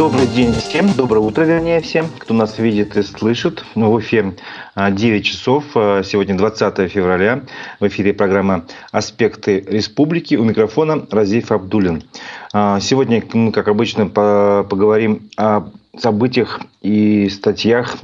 Добрый день всем, доброе утро, вернее, всем, кто нас видит и слышит. В эфире 9 часов, а, сегодня 20 февраля. В эфире программа «Аспекты республики». У микрофона Разиф Абдулин. А, сегодня мы, как обычно, поговорим о событиях и статьях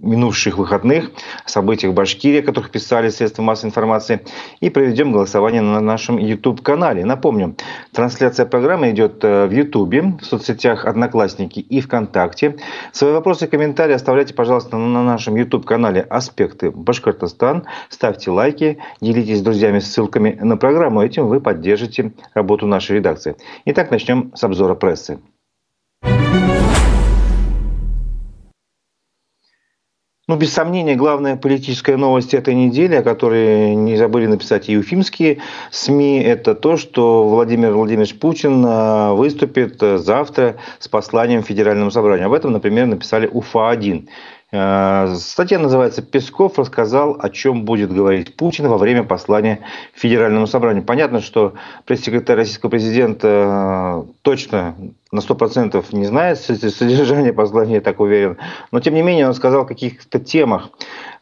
минувших выходных, событиях в Башкирии, о которых писали средства массовой информации, и проведем голосование на нашем YouTube-канале. Напомню, трансляция программы идет э, в YouTube, в соцсетях Одноклассники и ВКонтакте. Свои вопросы и комментарии оставляйте, пожалуйста, на нашем YouTube-канале «Аспекты Башкортостан». Ставьте лайки, делитесь с друзьями ссылками на программу. Этим вы поддержите работу нашей редакции. Итак, начнем с обзора прессы. Ну, без сомнения, главная политическая новость этой недели, о которой не забыли написать и уфимские СМИ, это то, что Владимир Владимирович Путин а, выступит завтра с посланием Федеральному собранию. Об этом, например, написали УФА-1. А, статья называется «Песков рассказал, о чем будет говорить Путин во время послания Федеральному собранию». Понятно, что пресс-секретарь российского президента точно на 100% не знает содержание послания, я так уверен. Но, тем не менее, он сказал о каких-то темах.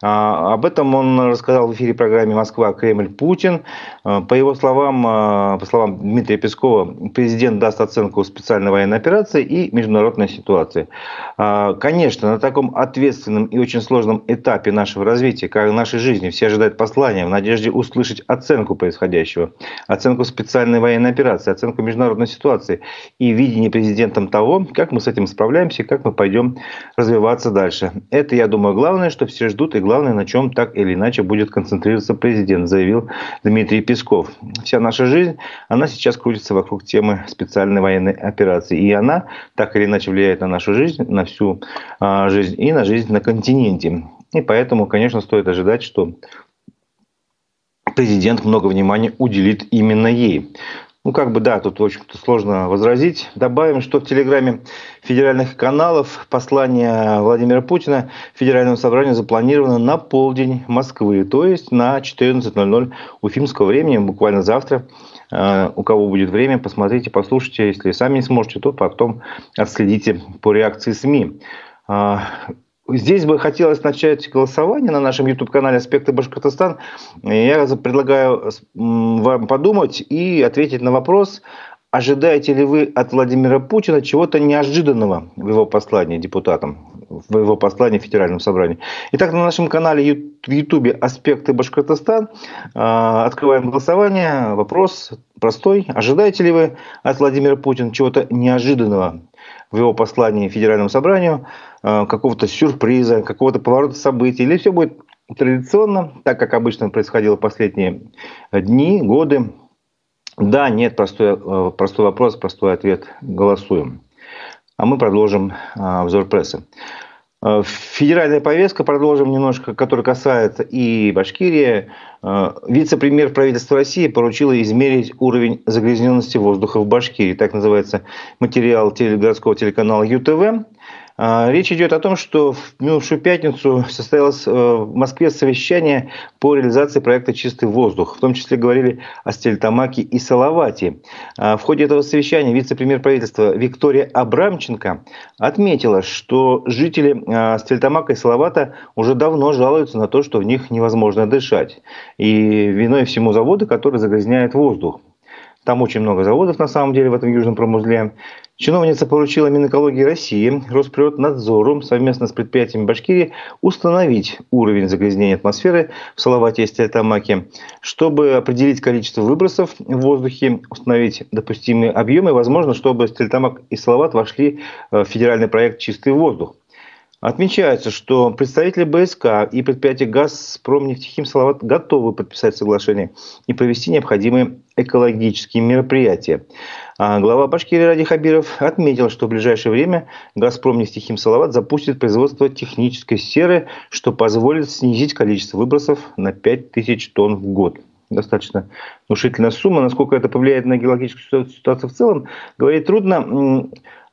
А, об этом он рассказал в эфире программы «Москва. Кремль. Путин». А, по его словам, а, по словам Дмитрия Пескова, президент даст оценку специальной военной операции и международной ситуации. Конечно, на таком ответственном и очень сложном этапе нашего развития, как нашей жизни, все ожидают послания в надежде услышать оценку происходящего, оценку специальной военной операции, оценку международной ситуации и видение президентом того, как мы с этим справляемся, как мы пойдем развиваться дальше. Это, я думаю, главное, что все ждут и главное, на чем так или иначе будет концентрироваться президент, заявил Дмитрий Песков. Вся наша жизнь, она сейчас крутится вокруг темы специальной военной операции. И она так или иначе влияет на нашу жизнь, на всю а, жизнь и на жизнь на континенте. И поэтому, конечно, стоит ожидать, что президент много внимания уделит именно ей. Ну, как бы, да, тут, общем-то, сложно возразить. Добавим, что в телеграме федеральных каналов послание Владимира Путина Федеральному собранию запланировано на полдень Москвы, то есть на 14.00 уфимского времени, буквально завтра. Э, у кого будет время, посмотрите, послушайте. Если сами не сможете, то потом отследите по реакции СМИ. Здесь бы хотелось начать голосование на нашем YouTube-канале «Аспекты Башкортостан». Я предлагаю вам подумать и ответить на вопрос, ожидаете ли вы от Владимира Путина чего-то неожиданного в его послании депутатам, в его послании в Федеральном собрании. Итак, на нашем канале в YouTube «Аспекты Башкортостан» а, открываем голосование. Вопрос простой. Ожидаете ли вы от Владимира Путина чего-то неожиданного в его послании Федеральному собранию, э, какого-то сюрприза, какого-то поворота событий, или все будет традиционно, так как обычно происходило в последние дни, годы. Да, нет, простой, э, простой вопрос, простой ответ, голосуем. А мы продолжим э, обзор прессы. Э, федеральная повестка, продолжим немножко, которая касается и Башкирии. Э, вице-премьер правительства России поручила измерить уровень загрязненности воздуха в Башкирии. Так называется материал городского телеканала ЮТВ. А, речь идет о том, что в минувшую пятницу состоялось э, в Москве совещание по реализации проекта «Чистый воздух». В том числе говорили о Стельтамаке и Салавате. А, в ходе этого совещания вице-премьер правительства Виктория Абрамченко отметила, что жители а, Стельтамака и Салавата уже давно жалуются на то, что в них невозможно дышать. И виной всему заводы, которые загрязняют воздух. Там очень много заводов, на самом деле, в этом южном промузле. Чиновница поручила Минэкологии России Росприроднадзору совместно с предприятиями Башкирии установить уровень загрязнения атмосферы в Салавате и Стельтамаке, чтобы определить количество выбросов в воздухе, установить допустимые объемы, возможно, чтобы Стельтамак и Салават вошли в федеральный проект «Чистый воздух». Отмечается, что представители БСК и предприятия «Газпром» нефтехим Салават готовы подписать соглашение и провести необходимые экологические мероприятия. А глава Башкирии Ради Хабиров отметил, что в ближайшее время «Газпром» нефтехим Салават запустит производство технической серы, что позволит снизить количество выбросов на 5000 тонн в год достаточно внушительная сумма. Насколько это повлияет на геологическую ситуацию в целом, говорить трудно.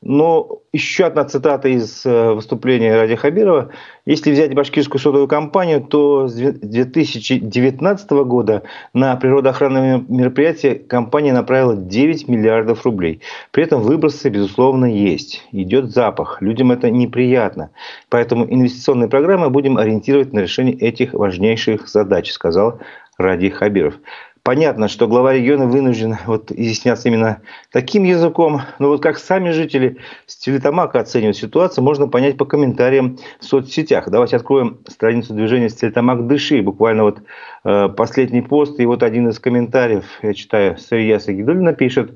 Но еще одна цитата из э, выступления Ради Хабирова. Если взять башкирскую сотовую компанию, то с 2019 года на природоохранные мероприятия компания направила 9 миллиардов рублей. При этом выбросы, безусловно, есть. Идет запах. Людям это неприятно. Поэтому инвестиционные программы будем ориентировать на решение этих важнейших задач, сказал Ради Хабиров. Понятно, что глава региона вынужден вот изъясняться именно таким языком, но вот как сами жители Стерлитамака оценивают ситуацию, можно понять по комментариям в соцсетях. Давайте откроем страницу движения Стерлитамак Дыши, буквально вот э, последний пост, и вот один из комментариев, я читаю, Сария Сагидулина пишет,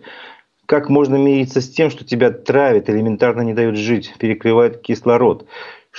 как можно мириться с тем, что тебя травят, элементарно не дают жить, перекрывают кислород?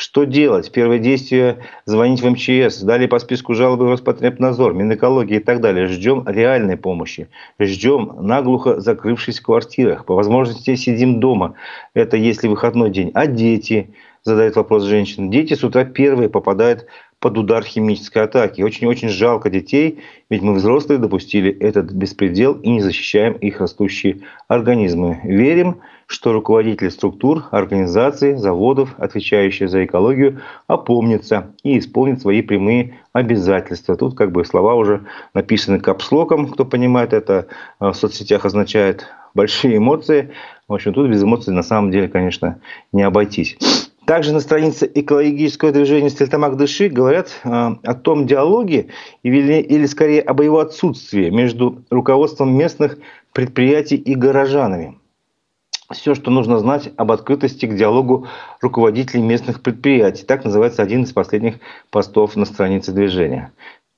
Что делать? Первое действие – звонить в МЧС. Далее по списку жалобы в Роспотребнадзор, Минэкологии и так далее. Ждем реальной помощи. Ждем наглухо закрывшись в квартирах. По возможности сидим дома. Это если выходной день. А дети? Задает вопрос женщина. Дети с утра первые попадают под удар химической атаки. Очень-очень жалко детей, ведь мы взрослые допустили этот беспредел и не защищаем их растущие организмы. Верим, что руководители структур, организаций, заводов, отвечающие за экологию, опомнятся и исполнят свои прямые обязательства. Тут как бы слова уже написаны капслоком, кто понимает это, в соцсетях означает большие эмоции. В общем, тут без эмоций на самом деле, конечно, не обойтись. Также на странице экологического движения «Стельтамак Дыши» говорят э, о том диалоге или, или скорее об его отсутствии между руководством местных предприятий и горожанами все, что нужно знать об открытости к диалогу руководителей местных предприятий. Так называется один из последних постов на странице движения.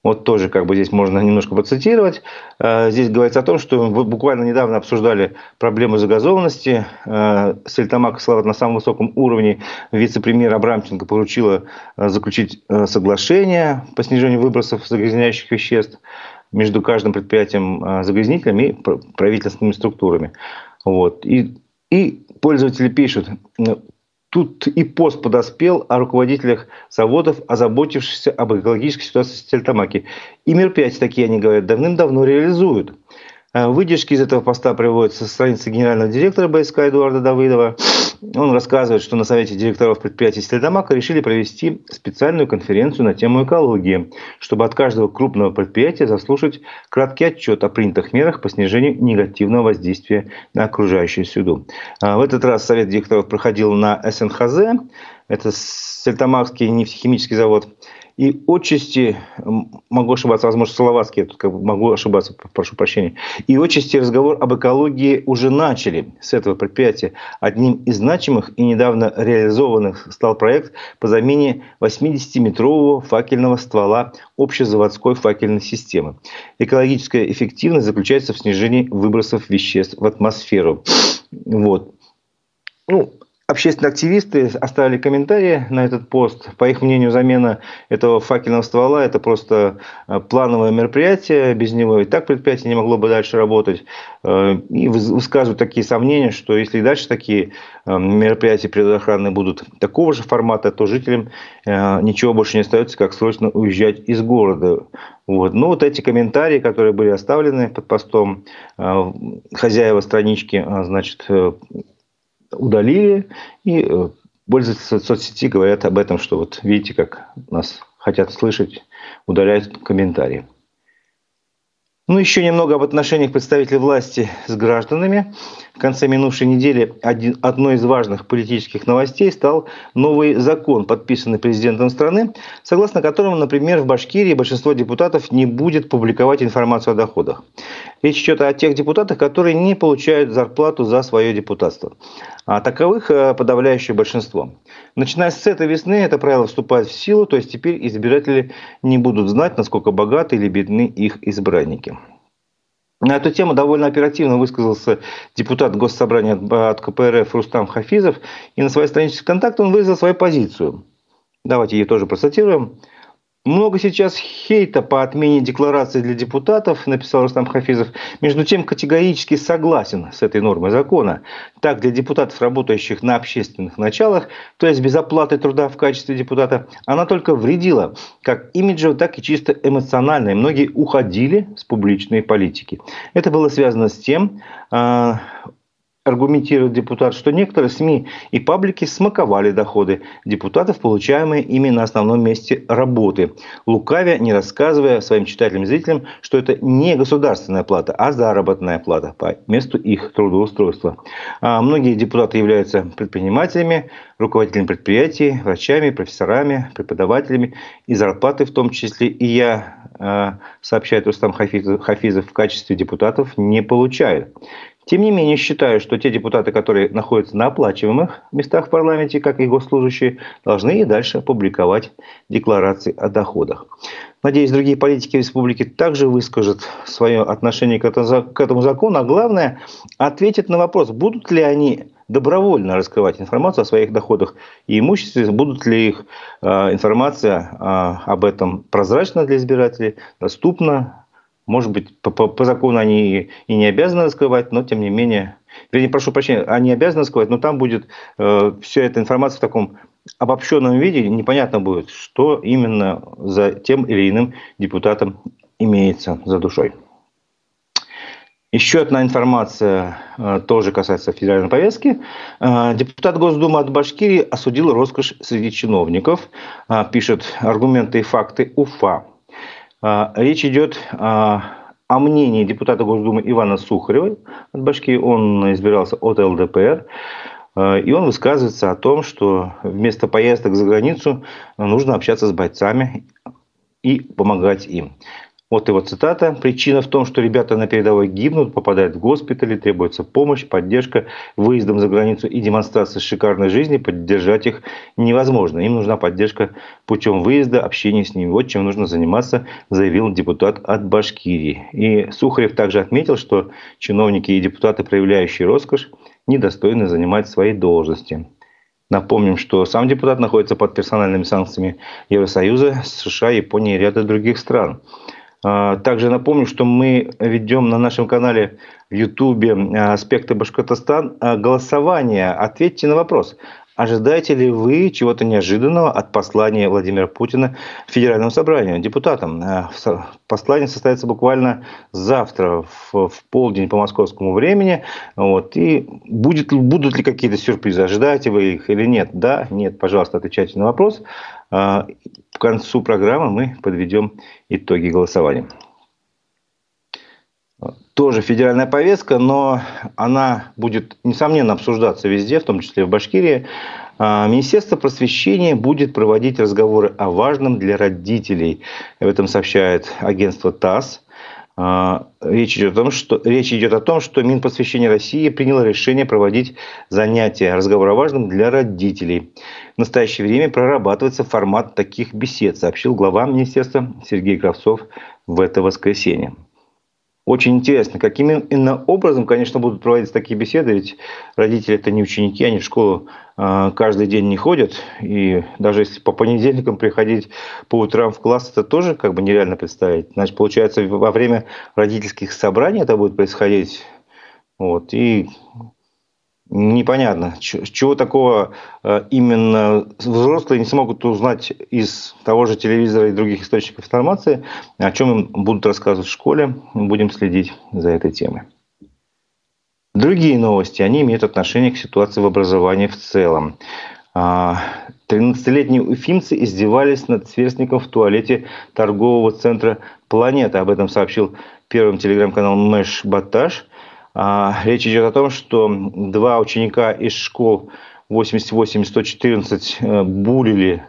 Вот тоже как бы здесь можно немножко процитировать. Э, здесь говорится о том, что буквально недавно обсуждали проблему загазованности. Э, Сельтамак Слава на самом высоком уровне вице-премьер Абрамченко поручила э, заключить соглашение по снижению выбросов загрязняющих веществ между каждым предприятием загрязнителем и правительственными структурами. Вот. И и пользователи пишут, тут и пост подоспел о руководителях заводов, озаботившихся об экологической ситуации в Тельтамаке. И мероприятия такие, они говорят, давным-давно реализуют. Э, выдержки из этого поста приводятся со страницы генерального директора БСК Эдуарда Давыдова. Он рассказывает, что на совете директоров предприятий Стельдамака решили провести специальную конференцию на тему экологии, чтобы от каждого крупного предприятия заслушать краткий отчет о принятых мерах по снижению негативного воздействия на окружающую среду. Э, в этот раз совет директоров проходил на СНХЗ, это Стельтамакский нефтехимический завод, и отчасти, могу ошибаться, возможно, Словацкий, я тут как бы могу ошибаться, прошу прощения. И отчасти разговор об экологии уже начали с этого предприятия. Одним из значимых и недавно реализованных стал проект по замене 80-метрового факельного ствола общезаводской факельной системы. Экологическая эффективность заключается в снижении выбросов веществ в атмосферу. Вот. Ну, Общественные активисты оставили комментарии на этот пост. По их мнению, замена этого факельного ствола – это просто э, плановое мероприятие. Без него и так предприятие не могло бы дальше работать. Э, и высказывают такие сомнения, что если и дальше такие э, мероприятия природоохранные будут такого же формата, то жителям ничего больше не остается, как срочно уезжать из города. Вот. Ну, вот эти комментарии, которые были оставлены под постом, хозяева странички, значит, удалили, и э, пользователи соцсети говорят об этом, что вот видите, как нас хотят слышать, удаляют комментарии. Ну, еще немного об отношениях представителей власти с гражданами. В конце минувшей недели один, одной из важных политических новостей стал новый закон, подписанный президентом страны, согласно которому, например, в Башкирии большинство депутатов не будет публиковать информацию о доходах. Речь идет о тех депутатах, которые не получают зарплату за свое депутатство. А таковых э, подавляющее большинство. Начиная с этой весны это правило вступает в силу, то есть теперь избиратели не будут знать, насколько богаты или бедны их избранники. На эту тему довольно оперативно высказался депутат Госсобрания от КПРФ Рустам Хафизов. И на своей странице ВКонтакте он выразил свою позицию. Давайте ее тоже процитируем. Много сейчас хейта по отмене декларации для депутатов, написал Рустам Хафизов. Между тем, категорически согласен с этой нормой закона. Так, для депутатов, работающих на общественных началах, то есть без оплаты труда в качестве депутата, она только вредила, как имиджево, так и чисто эмоционально. И многие уходили с публичной политики. Это было связано с тем, а, аргументирует депутат, что некоторые СМИ и паблики смаковали доходы депутатов, получаемые ими на основном месте работы, лукавя, не рассказывая своим читателям и зрителям, что это не государственная плата, а заработная плата по месту их трудоустройства. А многие депутаты являются предпринимателями, руководителями предприятий, врачами, профессорами, преподавателями, и зарплаты в том числе. И я, э, сообщает Рустам Хафизов, в качестве депутатов не получаю. Тем не менее, считаю, что те депутаты, которые находятся на оплачиваемых местах в парламенте, как и госслужащие, должны и дальше публиковать декларации о доходах. Надеюсь, другие политики республики также выскажут свое отношение к этому закону, а главное, ответят на вопрос, будут ли они добровольно раскрывать информацию о своих доходах и имуществе, будут ли их э, информация э, об этом прозрачна для избирателей, доступна, может быть, по, по, по закону они и не обязаны раскрывать, но тем не менее, вернее, прошу прощения, они обязаны раскрывать, но там будет э, вся эта информация в таком обобщенном виде, непонятно будет, что именно за тем или иным депутатом имеется за душой. Еще одна информация э, тоже касается федеральной повестки. Э, депутат Госдумы от Башкирии осудил роскошь среди чиновников. Э, пишет аргументы и факты УФА. А, речь идет о мнении депутата Госдумы Ивана Сухарева от Башки. Он избирался от ЛДПР. А, и он высказывается о том, что вместо поездок за границу нужно общаться с бойцами и помогать им. Вот его цитата. «Причина в том, что ребята на передовой гибнут, попадают в госпитали, требуется помощь, поддержка, выездом за границу и демонстрация шикарной жизни. Поддержать их невозможно. Им нужна поддержка путем выезда, общения с ними. Вот чем нужно заниматься», заявил депутат от Башкирии. И Сухарев также отметил, что чиновники и депутаты, проявляющие роскошь, недостойны занимать свои должности. Напомним, что сам депутат находится под персональными санкциями Евросоюза, США, Японии и ряда других стран. А, также напомню, что мы ведем на нашем канале в Ютубе а, «Аспекты Башкортостан» а, голосование. Ответьте на вопрос. Ожидаете ли вы чего-то неожиданного от послания Владимира Путина Федеральному собранию, депутатам? Послание состоится буквально завтра в, в полдень по московскому времени. Вот. И будет, будут ли какие-то сюрпризы? Ожидаете вы их или нет? Да, нет, пожалуйста, отвечайте на вопрос. К концу программы мы подведем итоги голосования. Тоже федеральная повестка, но она будет, несомненно, обсуждаться везде, в том числе в Башкирии. А, Министерство просвещения будет проводить разговоры о важном для родителей. Об этом сообщает агентство ТАСС. Речь идет, о том, что, речь идет о том, что Минпросвещение России приняло решение проводить занятия разговор о важном для родителей. В настоящее время прорабатывается формат таких бесед, сообщил глава министерства Сергей Кравцов в это воскресенье. Очень интересно, каким именно образом, конечно, будут проводиться такие беседы, ведь родители это не ученики, они в школу каждый день не ходят, и даже если по понедельникам приходить по утрам в класс, это тоже как бы нереально представить. Значит, получается, во время родительских собраний это будет происходить, вот, и непонятно, чего такого э, именно взрослые не смогут узнать из того же телевизора и других источников информации, о чем им будут рассказывать в школе. Будем следить за этой темой. Другие новости, они имеют отношение к ситуации в образовании в целом. 13-летние а, уфимцы издевались над сверстником в туалете торгового центра «Планета». Об этом сообщил первым телеграм-канал Мэш Баташ – а, речь идет о том, что два ученика из школ 88-114 э, булили,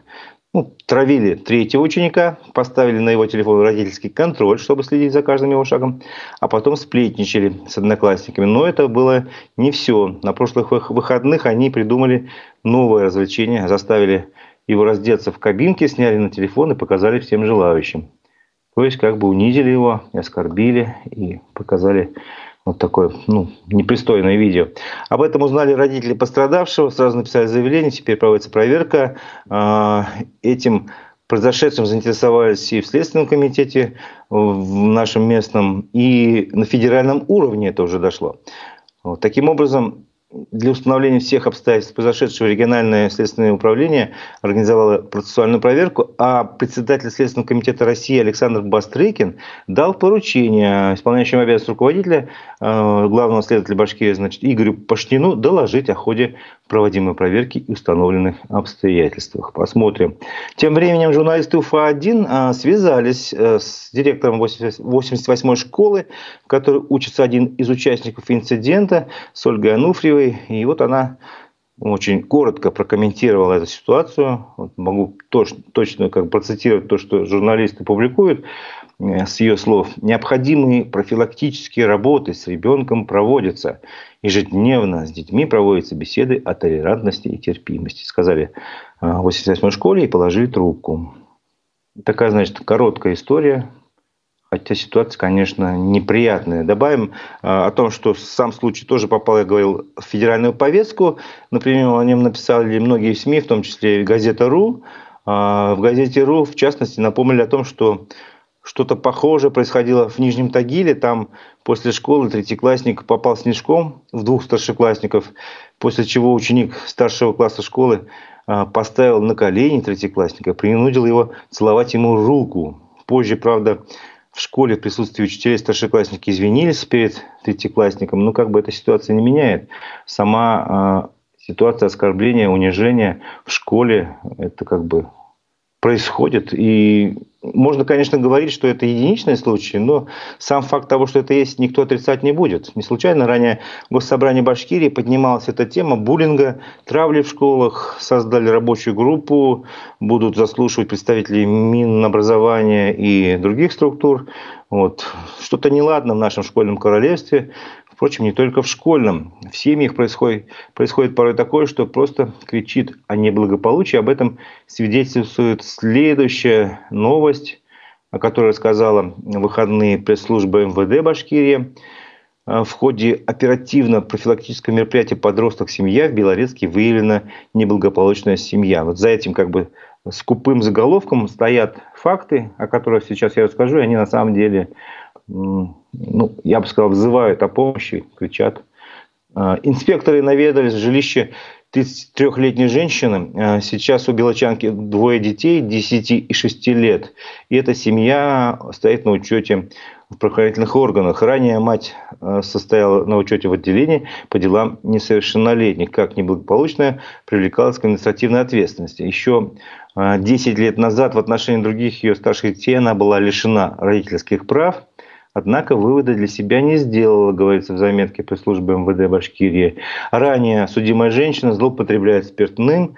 ну, травили третьего ученика, поставили на его телефон родительский контроль, чтобы следить за каждым его шагом, а потом сплетничали с одноклассниками. Но это было не все. На прошлых выходных они придумали новое развлечение, заставили его раздеться в кабинке, сняли на телефон и показали всем желающим. То есть как бы унизили его, оскорбили и показали вот такое ну, непристойное видео. Об этом узнали родители пострадавшего, сразу написали заявление, теперь проводится проверка. А, этим произошедшим заинтересовались и в Следственном комитете, в нашем местном, и на федеральном уровне это уже дошло. Вот. Таким образом, для установления всех обстоятельств произошедшего региональное следственное управление организовало процессуальную проверку, а председатель Следственного комитета России Александр Бастрыкин дал поручение исполняющему обязанности руководителя, главного следователя Башкирии, значит, Игорю Пашнину доложить о ходе проводимой проверки и установленных обстоятельствах. Посмотрим. Тем временем журналисты УФА-1 э, связались э, с директором 88-й школы, в которой учится один из участников инцидента, с Ольгой Ануфриевой. И вот она очень коротко прокомментировала эту ситуацию. Вот могу точно, точно как процитировать то, что журналисты публикуют с ее слов. Необходимые профилактические работы с ребенком проводятся. Ежедневно с детьми проводятся беседы о толерантности и терпимости. Сказали э, в 88 школе и положили трубку. Такая, значит, короткая история Хотя ситуация, конечно, неприятная. Добавим э, о том, что сам случай тоже попал, я говорил, в федеральную повестку. Например, о нем написали многие СМИ, в том числе газета «Ру». Э, в газете «Ру», в частности, напомнили о том, что что-то похожее происходило в Нижнем Тагиле. Там после школы третьеклассник попал снежком в двух старшеклассников, после чего ученик старшего класса школы э, поставил на колени третьеклассника, принудил его целовать ему руку. Позже, правда, в школе в присутствии учителей старшеклассники извинились перед третьеклассником, но как бы эта ситуация не меняет. Сама э, ситуация оскорбления, унижения в школе, это как бы происходит. И можно, конечно, говорить, что это единичный случай, но сам факт того, что это есть, никто отрицать не будет. Не случайно ранее в Госсобрании Башкирии поднималась эта тема буллинга, травли в школах, создали рабочую группу, будут заслушивать представителей Минобразования и других структур. Вот. Что-то неладно в нашем школьном королевстве. Впрочем, не только в школьном. В семьях происходит, происходит порой такое, что просто кричит о неблагополучии. Об этом свидетельствует следующая новость, о которой рассказала выходные пресс-служба МВД Башкирии. В ходе оперативно-профилактического мероприятия «Подросток-семья» в Белорецке выявлена неблагополучная семья. Вот за этим как бы скупым заголовком стоят факты, о которых сейчас я расскажу, и они на самом деле ну, я бы сказал, взывают о помощи, кричат. А, инспекторы наведались в жилище 33-летней женщины. А, сейчас у белочанки двое детей, 10 и 6 лет. И эта семья стоит на учете в правоохранительных органах. Ранее мать а, состояла на учете в отделении по делам несовершеннолетних. Как неблагополучная привлекалась к административной ответственности. Еще 10 лет назад в отношении других ее старших детей она была лишена родительских прав – Однако выводы для себя не сделала, говорится в заметке при службе МВД Башкирии. Ранее судимая женщина злоупотребляет спиртным,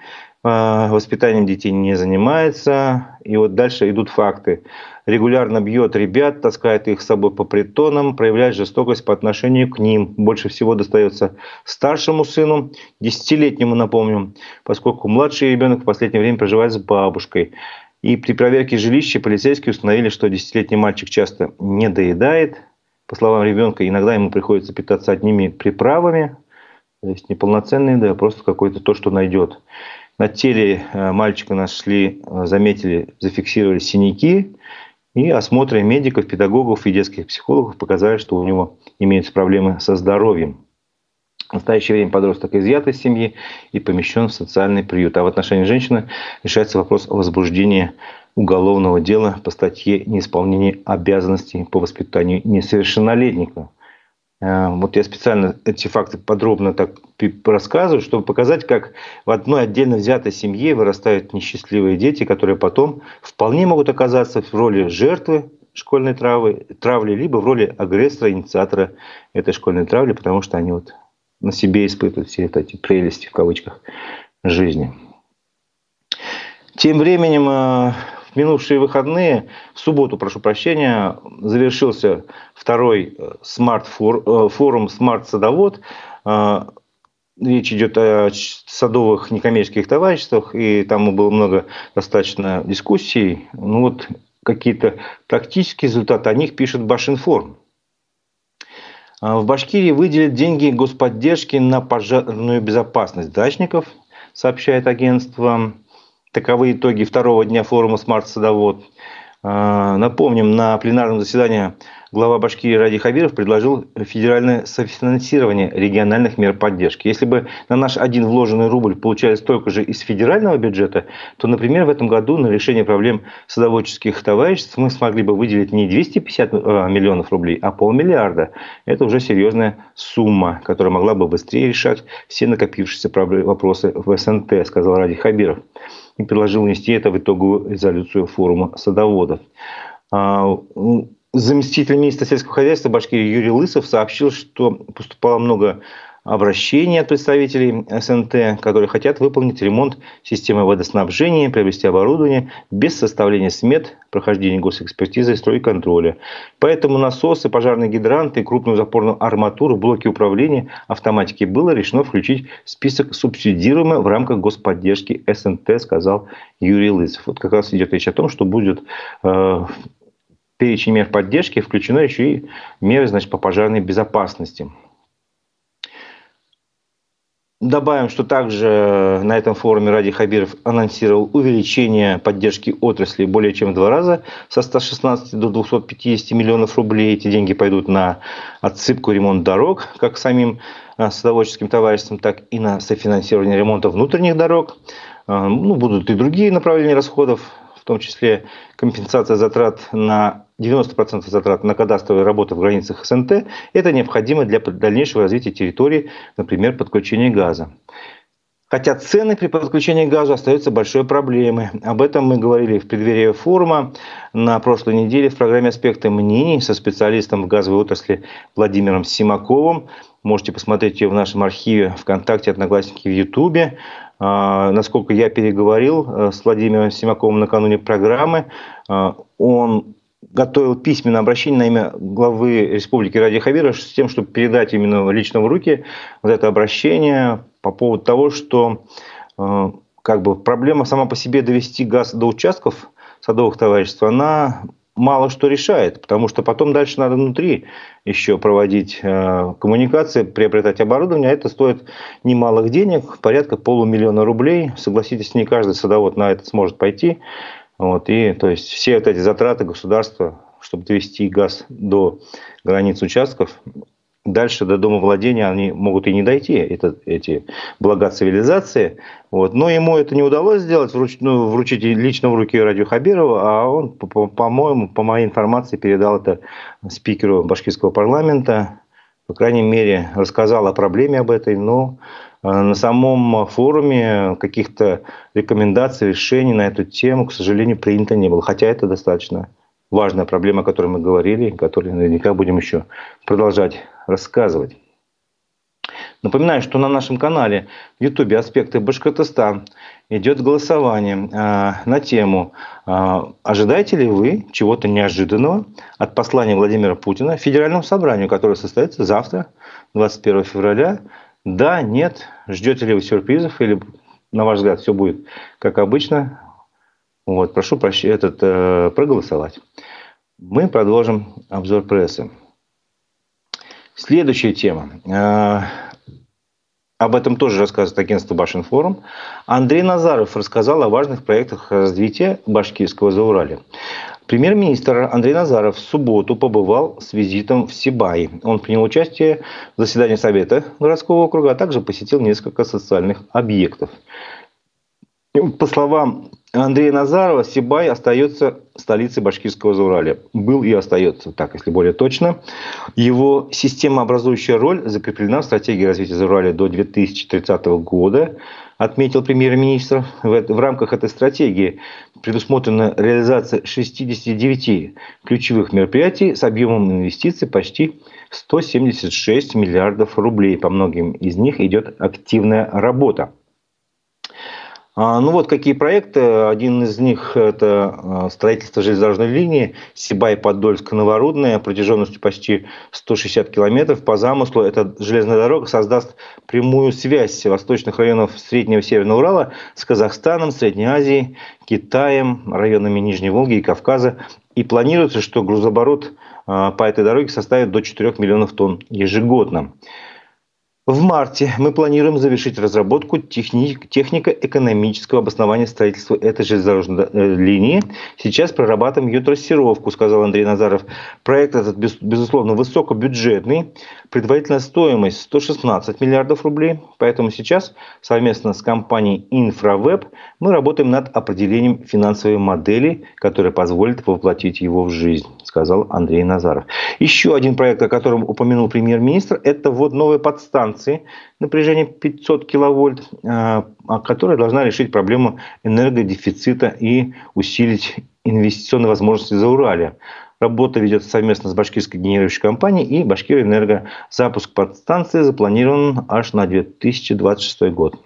а, воспитанием детей не занимается. И вот дальше идут факты. Регулярно бьет ребят, таскает их с собой по притонам, проявляет жестокость по отношению к ним. Больше всего достается старшему сыну, десятилетнему, напомню, поскольку младший ребенок в последнее время проживает с бабушкой. И при проверке жилища полицейские установили, что десятилетний мальчик часто не доедает. По словам ребенка, иногда ему приходится питаться одними приправами, то есть неполноценные, да, просто какое-то то, что найдет. На теле э, мальчика нашли, э, заметили, зафиксировали синяки, и осмотры медиков, педагогов и детских психологов показали, что у него имеются проблемы со здоровьем. В настоящее время подросток изъят из семьи и помещен в социальный приют. А в отношении женщины решается вопрос о возбуждении уголовного дела по статье «Неисполнение обязанностей по воспитанию несовершеннолетнего». Э, вот я специально эти факты подробно так рассказываю, чтобы показать, как в одной отдельно взятой семье вырастают несчастливые дети, которые потом вполне могут оказаться в роли жертвы школьной травы, травли, либо в роли агрессора, инициатора этой школьной травли, потому что они вот на себе испытывать все эти прелести в кавычках жизни. Тем временем э, в минувшие выходные, в субботу, прошу прощения, завершился второй э, «Смарт-садовод». Э, речь идет о садовых некоммерческих товариществах, и там было много достаточно дискуссий. Ну вот какие-то практические результаты о них пишет Башинформ. А, в Башкирии выделят деньги господдержки на пожарную безопасность дачников, сообщает агентство. Таковы итоги второго дня форума «Смарт-садовод». А, напомним, на пленарном заседании глава Башкирии Ради Хабиров предложил федеральное софинансирование региональных мер поддержки. Если бы на наш один вложенный рубль получали столько же из федерального бюджета, то, например, в этом году на решение проблем садоводческих товариществ мы смогли бы выделить не 250 э, миллионов рублей, а полмиллиарда. Это уже серьезная сумма, которая могла бы быстрее решать все накопившиеся вопросы в СНТ, сказал Ради Хабиров. И предложил внести это в итоговую резолюцию форума садоводов. Заместитель министра сельского хозяйства Башкирии Юрий Лысов сообщил, что поступало много обращений от представителей СНТ, которые хотят выполнить ремонт системы водоснабжения, приобрести оборудование без составления смет, прохождения госэкспертизы и стройконтроля. Поэтому насосы, пожарные гидранты, крупную запорную арматуру, блоки управления автоматики было решено включить в список субсидируемых в рамках господдержки СНТ, сказал Юрий Лысов. Вот как раз идет речь о том, что будет э, перечень мер поддержки включено еще и меры значит, по пожарной безопасности. Добавим, что также на этом форуме Ради Хабиров анонсировал увеличение поддержки отрасли более чем в два раза, со 116 до 250 миллионов рублей. Эти деньги пойдут на отсыпку ремонт дорог, как самим а, садоводческим товариществам, так и на софинансирование ремонта внутренних дорог. А, ну, будут и другие направления расходов, в том числе компенсация затрат на 90% затрат на кадастровые работы в границах СНТ, это необходимо для дальнейшего развития территории, например, подключения газа. Хотя цены при подключении к газу остаются большой проблемой. Об этом мы говорили в преддверии форума на прошлой неделе в программе «Аспекты мнений» со специалистом в газовой отрасли Владимиром Симаковым. Можете посмотреть ее в нашем архиве ВКонтакте, Одноклассники в Ютубе. А, насколько я переговорил э, с Владимиром Симаковым накануне программы, а, он готовил письменное обращение на имя главы Республики Ради Хавира с тем, чтобы передать именно лично в руки вот это обращение по поводу того, что э, как бы проблема сама по себе довести газ до участков садовых товариществ, она мало что решает, потому что потом дальше надо внутри еще проводить э, коммуникации, приобретать оборудование, а это стоит немалых денег, порядка полумиллиона рублей. Согласитесь, не каждый садовод на это сможет пойти. Вот, и то есть все вот эти затраты государства, чтобы довести газ до границ участков, дальше до дома владения они могут и не дойти, это, эти блага цивилизации. Вот. Но ему это не удалось сделать, вруч, ну, вручить лично в руки Радио Хабирова, а он, по-моему, по моей информации, передал это спикеру башкирского парламента. По крайней мере, рассказал о проблеме об этой, но на самом форуме каких-то рекомендаций, решений на эту тему, к сожалению, принято не было. Хотя это достаточно важная проблема, о которой мы говорили, о которой наверняка будем еще продолжать рассказывать. Напоминаю, что на нашем канале в YouTube «Аспекты Башкортостан» идет голосование э, на тему э, «Ожидаете ли вы чего-то неожиданного от послания Владимира Путина Федеральному собранию, которое состоится завтра, 21 февраля? Да, нет? Ждете ли вы сюрпризов или, на ваш взгляд, все будет как обычно? Вот, прошу прощения, этот, э, проголосовать. Мы продолжим обзор прессы. Следующая тема. Э, об этом тоже рассказывает агентство Башинформ. Андрей Назаров рассказал о важных проектах развития башкирского Зауралия. Премьер-министр Андрей Назаров в субботу побывал с визитом в Сибай. Он принял участие в заседании Совета городского округа, а также посетил несколько социальных объектов. По словам Андрея Назарова, Сибай остается столицей башкирского Зауралия. Был и остается, так, если более точно. Его системообразующая роль закреплена в стратегии развития Зауралия до 2030 года, отметил премьер-министр. В рамках этой стратегии предусмотрена реализация 69 ключевых мероприятий с объемом инвестиций почти 176 миллиардов рублей. По многим из них идет активная работа. А, ну вот какие проекты. Один из них – это а, строительство железнодорожной линии Сибай-Подольск-Новорудная протяженностью почти 160 километров. По замыслу эта железная дорога создаст прямую связь восточных районов Среднего и Северного Урала с Казахстаном, Средней Азией, Китаем, районами Нижней Волги и Кавказа. И планируется, что грузооборот а, по этой дороге составит до 4 миллионов тонн ежегодно. В марте мы планируем завершить разработку технико-экономического обоснования строительства этой железнодорожной э, линии. Сейчас прорабатываем ее трассировку, сказал Андрей Назаров. Проект этот, безусловно, высокобюджетный. Предварительная стоимость 116 миллиардов рублей. Поэтому сейчас совместно с компанией InfraWeb мы работаем над определением финансовой модели, которая позволит воплотить его в жизнь, сказал Андрей Назаров. Еще один проект, о котором упомянул премьер-министр, это вот новая подстанция станции напряжением 500 киловольт, а, а, которая должна решить проблему энергодефицита и усилить инвестиционные возможности за Урале. Работа ведется совместно с башкирской генерирующей компанией и Башкирэнерго. Запуск подстанции запланирован аж на 2026 год.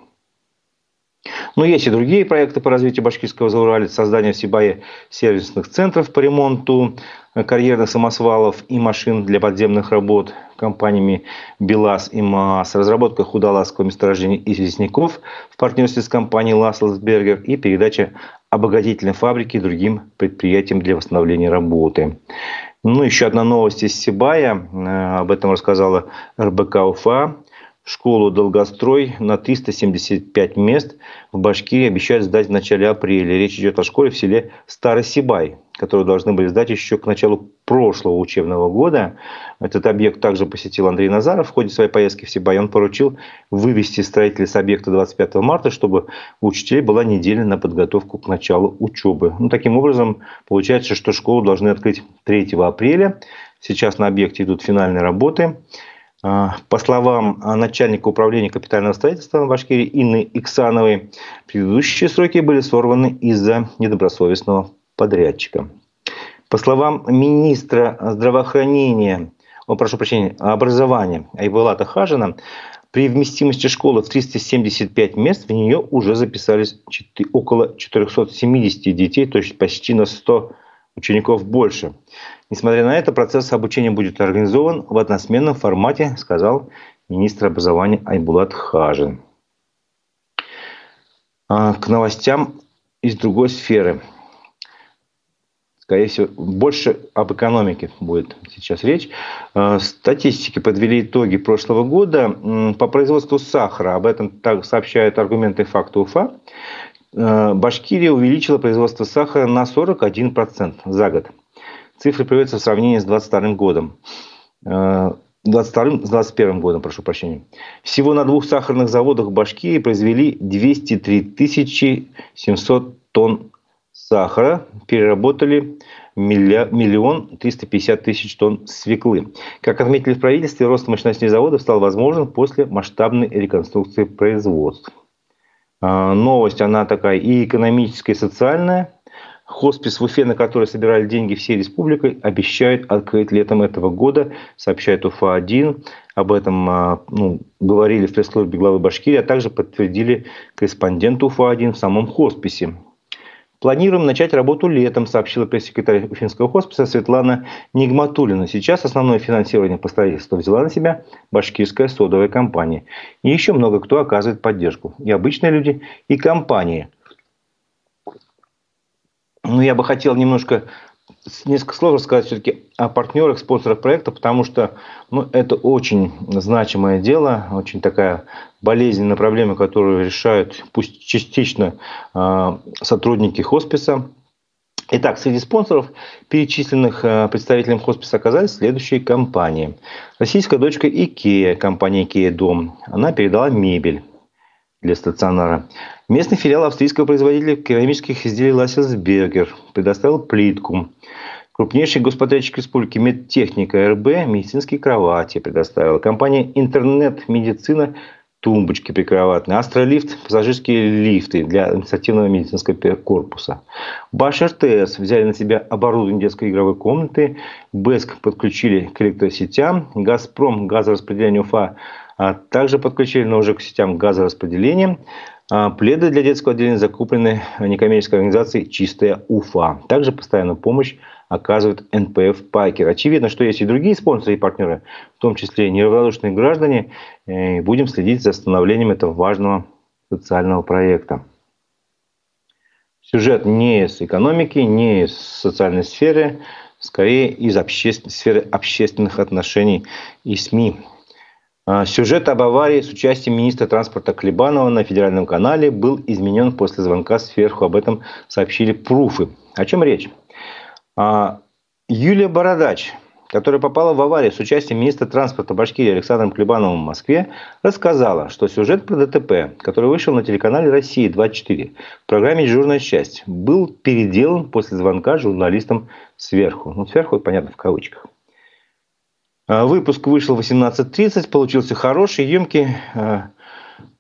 Но есть и другие проекты по развитию башкирского Заурали, создание в Сибае сервисных центров по ремонту карьерных самосвалов и машин для подземных работ компаниями БелАЗ и МААС, разработка худолазского месторождения известняков в партнерстве с компанией Ласлсбергер и передача обогатительной фабрики другим предприятиям для восстановления работы. Ну, еще одна новость из Сибая. Э, об этом рассказала РБК УФА школу «Долгострой» на 375 мест в Башкирии обещают сдать в начале апреля. Речь идет о школе в селе Старосибай, которую должны были сдать еще к началу прошлого учебного года. Этот объект также посетил Андрей Назаров в ходе своей поездки в Сибай. Он поручил вывести строителей с объекта 25 марта, чтобы у учителей была неделя на подготовку к началу учебы. Ну, таким образом, получается, что школу должны открыть 3 апреля. Сейчас на объекте идут финальные работы. А, по словам а, начальника управления капитального строительства в Башкирии Инны Иксановой, предыдущие сроки были сорваны из-за недобросовестного подрядчика. По словам министра здравоохранения, о, прошу прощения, образования Айбулата Хажина, при вместимости школы в 375 мест в нее уже записались около 470 детей, то есть почти на 100 учеников больше. Несмотря на это, процесс обучения будет организован в односменном формате, сказал министр образования Айбулат Хажин. А, к новостям из другой сферы. Скорее всего, больше об экономике будет сейчас речь. А, статистики подвели итоги прошлого года по производству сахара. Об этом так сообщают аргументы факта УФА. А, Башкирия увеличила производство сахара на 41% за год. Цифры приводятся в сравнении с 2022 годом. 22 э, с 21 годом, прошу прощения. Всего на двух сахарных заводах в Башкирии произвели 203 700 тонн сахара, переработали миллион триста пятьдесят тысяч тонн свеклы. Как отметили в правительстве, рост мощностей заводов стал возможен после масштабной реконструкции производств. Э, новость, она такая и экономическая, и социальная. Хоспис в Уфе, на который собирали деньги всей республикой, обещают открыть летом этого года, сообщает УФА-1. Об этом а, ну, говорили в пресс-службе главы Башкирии, а также подтвердили корреспондент УФА-1 в самом хосписе. Планируем начать работу летом, сообщила пресс-секретарь Уфимского хосписа Светлана Нигматулина. Сейчас основное финансирование по строительству взяла на себя башкирская содовая компания. И еще много кто оказывает поддержку. И обычные люди, и компании – ну, я бы хотел немножко несколько слов рассказать все-таки о партнерах, спонсорах проекта, потому что ну, это очень значимое дело, очень такая болезненная проблема, которую решают пусть частично э, сотрудники хосписа. Итак, среди спонсоров, перечисленных э, представителям хосписа, оказались следующие компании. Российская дочка IKEA, компания IKEA Дом, она передала мебель для стационара. Местный филиал австрийского производителя керамических изделий Лассельсбергер предоставил плитку. Крупнейший господрядчик республики Медтехника РБ медицинские кровати предоставила. Компания Интернет-медицина тумбочки прикроватные, Астролифт, пассажирские лифты для административного медицинского корпуса. Баш РТС взяли на себя оборудование детской игровой комнаты, БЭСК подключили к электросетям, Газпром, газораспределение УФА а также подключили, но уже к сетям газораспределения. А, пледы для детского отделения закуплены некоммерческой организацией «Чистая Уфа». Также постоянную помощь оказывает НПФ «Пайкер». Очевидно, что есть и другие спонсоры и партнеры, в том числе неравнодушные граждане. И будем следить за становлением этого важного социального проекта. Сюжет не из экономики, не из социальной сферы, скорее из обществен... сферы общественных отношений и СМИ. А, сюжет об аварии с участием министра транспорта Клебанова на федеральном канале был изменен после звонка сверху. Об этом сообщили пруфы. О чем речь? А, Юлия Бородач, которая попала в аварию с участием министра транспорта Башкирии Александром Клебановым в Москве, рассказала, что сюжет про ДТП, который вышел на телеканале «Россия-24» в программе «Дежурная часть», был переделан после звонка журналистам сверху. Ну, сверху, понятно, в кавычках. А, выпуск вышел в 18.30, получился хороший, емкий. А,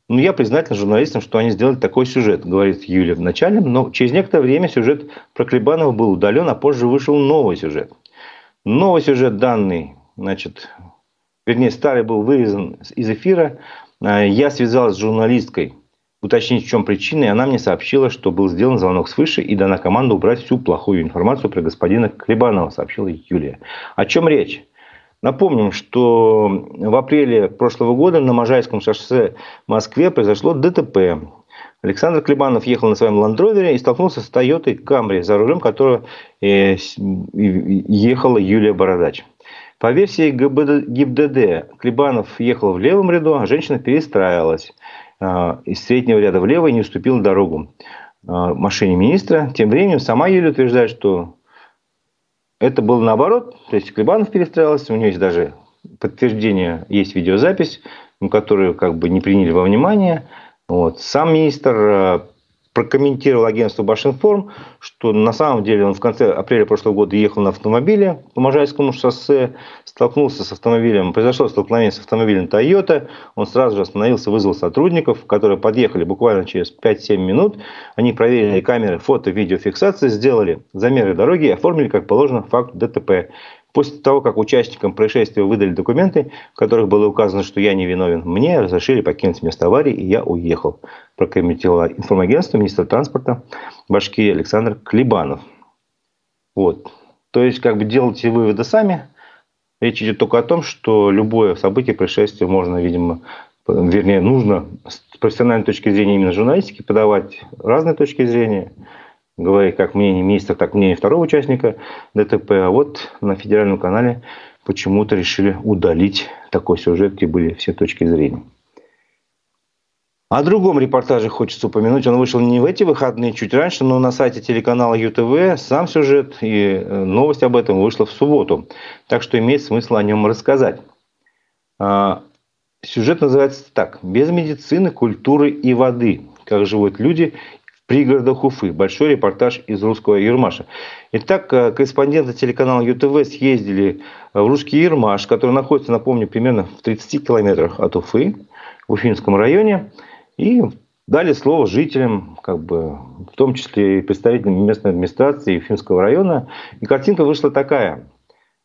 ну, я признателен журналистам, что они сделали такой сюжет, говорит Юлия в начале. Но через некоторое время сюжет про Клебанова был удален, а позже вышел новый сюжет. Новый сюжет данный, значит, вернее, старый был вырезан из эфира. А, я связалась с журналисткой, уточнить, в чем причина, и она мне сообщила, что был сделан звонок свыше и дана команда убрать всю плохую информацию про господина Клебанова, сообщила Юлия. О чем речь? Напомним, что в апреле прошлого года на Можайском шоссе в Москве произошло ДТП. Александр Клебанов ехал на своем ландровере и столкнулся с Тойотой Камри, за рулем которого э, ехала Юлия Бородач. По версии ГИБДД, Клебанов ехал в левом ряду, а женщина перестраивалась э, из среднего ряда влево и не уступила дорогу э, машине министра. Тем временем сама Юлия утверждает, что это было наоборот, то есть Клебанов перестраивался, у него есть даже подтверждение, есть видеозапись, которую как бы не приняли во внимание. Вот. Сам министр э, прокомментировал агентству Башинформ, что на самом деле он в конце апреля прошлого года ехал на автомобиле по Можайскому шоссе, столкнулся с автомобилем, произошло столкновение с автомобилем Toyota, он сразу же остановился, вызвал сотрудников, которые подъехали буквально через 5-7 минут, они проверили камеры фото-видеофиксации, сделали замеры дороги и оформили, как положено, факт ДТП. После того, как участникам происшествия выдали документы, в которых было указано, что я не виновен, мне разрешили покинуть место аварии, и я уехал, прокомментировала информагентство министра транспорта Башкирии Александр Клебанов. Вот. То есть, как бы делайте выводы сами. Речь идет только о том, что любое событие, происшествие можно, видимо, вернее, нужно с профессиональной точки зрения именно журналистики подавать разные точки зрения – говорить как мнение министра, так мнение второго участника ДТП. А вот на федеральном канале почему-то решили удалить такой сюжет, где были все точки зрения. О другом репортаже хочется упомянуть. Он вышел не в эти выходные, чуть раньше, но на сайте телеканала ЮТВ сам сюжет и э, новость об этом вышла в субботу. Так что имеет смысл о нем рассказать. А, сюжет называется так. «Без медицины, культуры и воды. Как живут люди пригородах Уфы. Большой репортаж из русского Ермаша. Итак, э, корреспонденты телеканала ЮТВ съездили в русский Ермаш, который находится, напомню, примерно в 30 километрах от Уфы, в Уфимском районе, и дали слово жителям, как бы, в том числе и представителям местной администрации Уфимского района. И картинка вышла такая.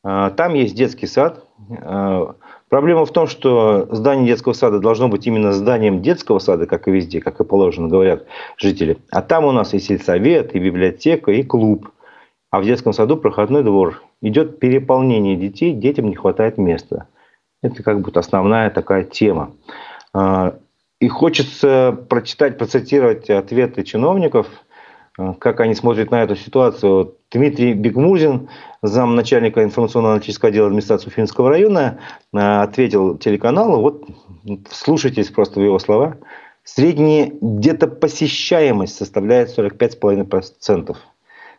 Э, там есть детский сад, э, Проблема в том, что здание детского сада должно быть именно зданием детского сада, как и везде, как и положено, говорят жители. А там у нас и сельсовет, и библиотека, и клуб. А в детском саду проходной двор. Идет переполнение детей, детям не хватает места. Это как бы основная такая тема. А, и хочется прочитать, процитировать ответы чиновников – как они смотрят на эту ситуацию. Дмитрий Бекмузин, замначальника информационно-аналитического отдела администрации Уфимского района, э, ответил телеканалу, вот слушайтесь просто в его слова, средняя где-то посещаемость составляет 45,5%.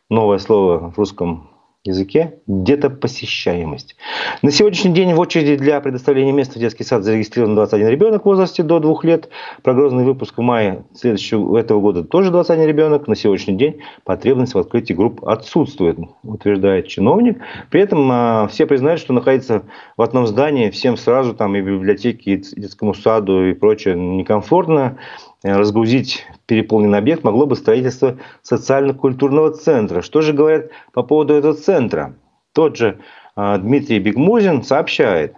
Новое слово в русском языке где-то посещаемость. На сегодняшний день в очереди для предоставления места в детский сад зарегистрирован 21 ребенок в возрасте до 2 лет. Прогнозный выпуск в мае следующего этого года тоже 21 ребенок. На сегодняшний день потребность в открытии групп отсутствует, утверждает чиновник. При этом а, все признают, что находиться в одном здании всем сразу там и библиотеке, и детскому саду и прочее некомфортно. Э, разгрузить переполненный объект могло бы строительство социально-культурного центра. Что же говорят по поводу этого центра? Тот же э, Дмитрий Бегмузин сообщает,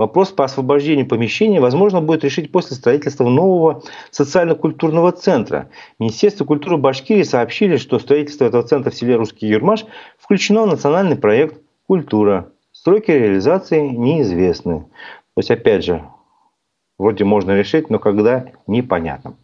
Вопрос по освобождению помещения возможно будет решить после строительства нового социально-культурного центра. Министерство культуры Башкирии сообщили, что строительство этого центра в селе Русский Юрмаш включено в национальный проект «Культура». Сроки реализации неизвестны. То есть, опять же, вроде можно решить, но когда непонятно.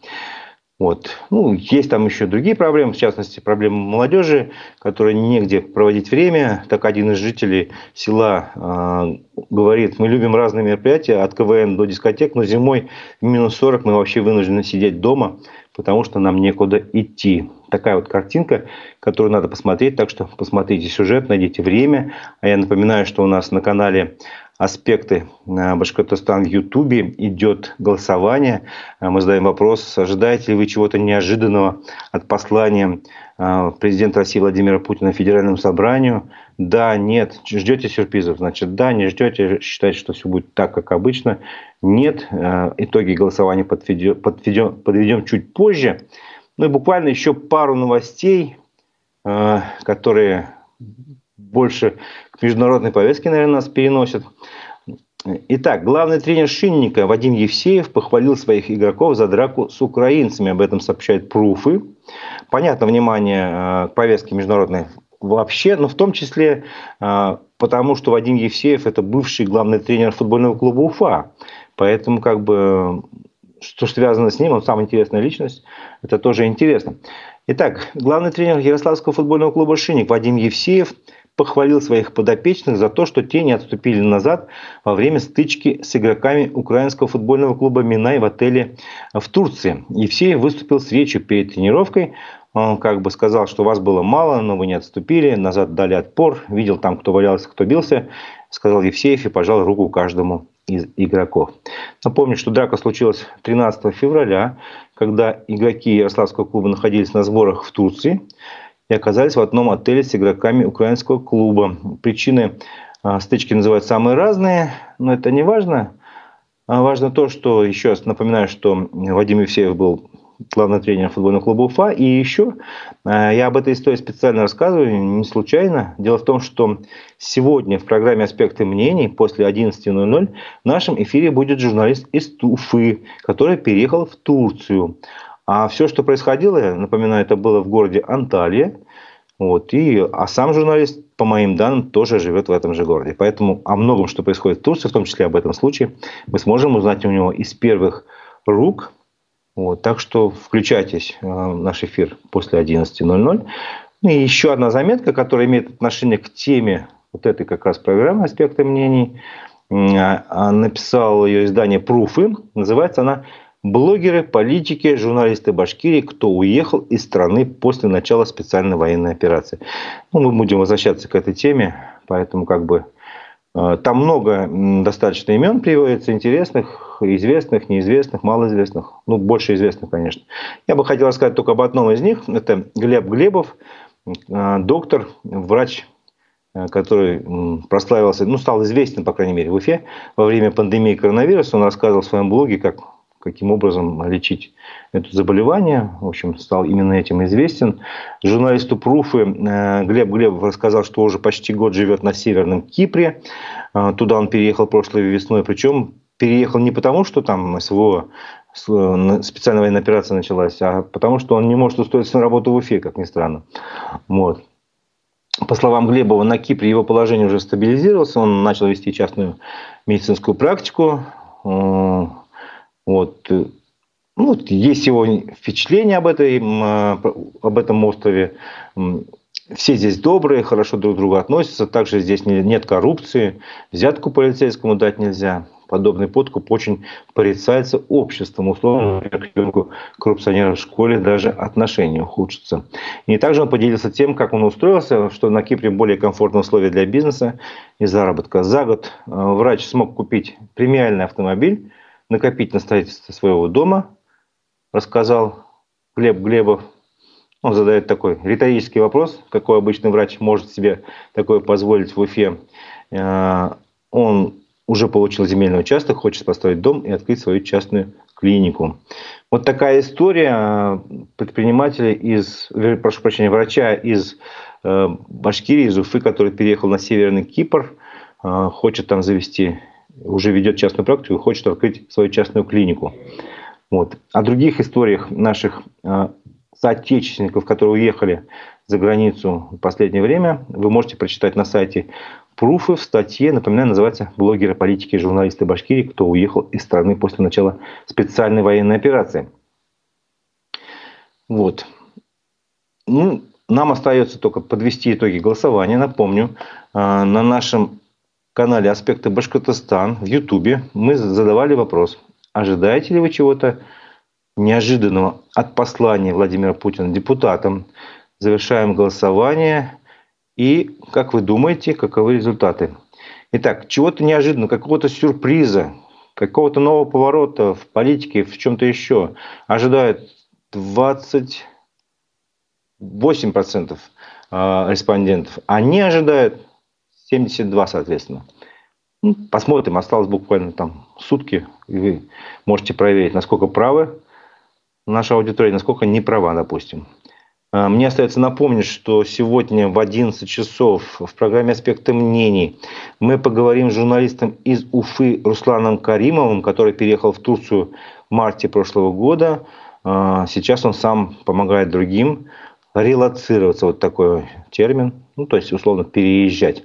Вот. Ну, есть там еще другие проблемы, в частности, проблемы молодежи, которые негде проводить время. Так один из жителей села э, говорит, мы любим разные мероприятия, от КВН до дискотек, но зимой минус 40 мы вообще вынуждены сидеть дома, потому что нам некуда идти. Такая вот картинка, которую надо посмотреть, так что посмотрите сюжет, найдите время. А я напоминаю, что у нас на канале аспекты Башкортостан в Ютубе идет голосование. А мы задаем вопрос, ожидаете ли вы чего-то неожиданного от послания а, президента России Владимира Путина Федеральному собранию? Да, нет. Ждете сюрпризов? Значит, да, не ждете, считаете, что все будет так, как обычно? Нет. А, итоги голосования подведем, подведем, чуть позже. Ну и буквально еще пару новостей, которые больше к международной повестке, наверное, нас переносят. Итак, главный тренер Шинника Вадим Евсеев похвалил своих игроков за драку с украинцами. Об этом сообщают пруфы. Понятно, внимание э, к повестке международной вообще, но в том числе э, потому, что Вадим Евсеев – это бывший главный тренер футбольного клуба Уфа. Поэтому как бы что связано с ним, он самая интересная личность, это тоже интересно. Итак, главный тренер Ярославского футбольного клуба «Шинник» Вадим Евсеев – похвалил своих подопечных за то, что те не отступили назад во время стычки с игроками украинского футбольного клуба «Минай» в отеле в Турции. Евсеев выступил с речью перед тренировкой. Он как бы сказал, что вас было мало, но вы не отступили, назад дали отпор, видел там, кто валялся, кто бился, сказал Евсеев и пожал руку каждому из игроков. Напомню, что драка случилась 13 февраля, когда игроки Ярославского клуба находились на сборах в Турции и оказались в одном отеле с игроками украинского клуба. Причины а, стычки называют самые разные, но это не важно. А важно то, что, еще раз напоминаю, что Вадим Евсеев был главный тренер футбольного клуба Уфа. И еще а, я об этой истории специально рассказываю, не случайно. Дело в том, что сегодня в программе «Аспекты мнений» после 11.00 в нашем эфире будет журналист из Уфы, который переехал в Турцию. А все, что происходило, напоминаю, это было в городе Анталия. Вот, и, а сам журналист, по моим данным, тоже живет в этом же городе. Поэтому о многом, что происходит в Турции, в том числе об этом случае, мы сможем узнать у него из первых рук. Вот, так что включайтесь э, в наш эфир после 11.00. Ну и еще одна заметка, которая имеет отношение к теме вот этой как раз программы «Аспекты мнений». А, написал ее издание «Пруфы». Называется она Блогеры, политики, журналисты Башкирии, кто уехал из страны после начала специальной военной операции. Ну, мы будем возвращаться к этой теме, поэтому как бы там много достаточно имен приводится, интересных, известных, неизвестных, малоизвестных. Ну, больше известных, конечно. Я бы хотел рассказать только об одном из них. Это Глеб Глебов, э, доктор, врач э, который прославился, ну, стал известен, по крайней мере, в Уфе во время пандемии коронавируса. Он рассказывал в своем блоге, как каким образом лечить это заболевание. В общем, стал именно этим известен. Журналисту Пруфы э, Глеб Глебов рассказал, что уже почти год живет на Северном Кипре. Э, туда он переехал прошлой весной. Причем переехал не потому, что там СВО специальная военная операция началась, а потому что он не может устроиться на работу в Уфе, как ни странно. Вот. По словам Глебова, на Кипре его положение уже стабилизировалось, он начал вести частную медицинскую практику, э, вот. Ну, есть его впечатление об, этой, об этом острове. Все здесь добрые, хорошо друг к другу относятся. Также здесь нет коррупции. Взятку полицейскому дать нельзя. Подобный подкуп очень порицается обществом. Условно, к ребенку коррупционера в школе даже отношения ухудшатся. И также он поделился тем, как он устроился, что на Кипре более комфортные условия для бизнеса и заработка. За год э, врач смог купить премиальный автомобиль, накопить на строительство своего дома, рассказал Глеб Глебов. Он задает такой риторический вопрос, какой обычный врач может себе такое позволить в Уфе. Э, он уже получил земельный участок, хочет построить дом и открыть свою частную клинику. Вот такая история предпринимателя из, прошу прощения, врача из э, Башкирии, из Уфы, который переехал на Северный Кипр, э, хочет там завести уже ведет частную практику и хочет открыть свою частную клинику. Вот. О других историях наших э, соотечественников, которые уехали за границу в последнее время, вы можете прочитать на сайте Пруфы в статье, напоминаю, называется «Блогеры, политики журналисты Башкирии, кто уехал из страны после начала специальной военной операции». Вот. Ну, нам остается только подвести итоги голосования. Напомню, а, на нашем канале «Аспекты Башкортостан» в Ютубе мы задавали вопрос. Ожидаете ли вы чего-то неожиданного от послания Владимира Путина депутатам? Завершаем голосование. И, как вы думаете, каковы результаты? Итак, чего-то неожиданного, какого-то сюрприза, какого-то нового поворота в политике, в чем-то еще ожидает 28% а, респондентов. Они ожидают 72, соответственно. Ну, посмотрим, осталось буквально там сутки, и вы можете проверить, насколько правы наша аудитория, насколько не права, допустим. А, мне остается напомнить, что сегодня в 11 часов в программе «Аспекты мнений» мы поговорим с журналистом из Уфы Русланом Каримовым, который переехал в Турцию в марте прошлого года. А, сейчас он сам помогает другим релацироваться, вот такой термин, ну, то есть, условно, переезжать.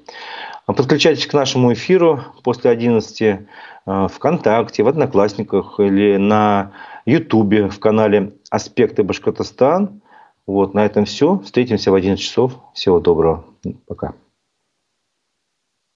Подключайтесь к нашему эфиру после 11 а, ВКонтакте, в Одноклассниках или на Ютубе в канале «Аспекты Башкортостан». Вот, на этом все. Встретимся в 11 часов. Всего доброго. Пока.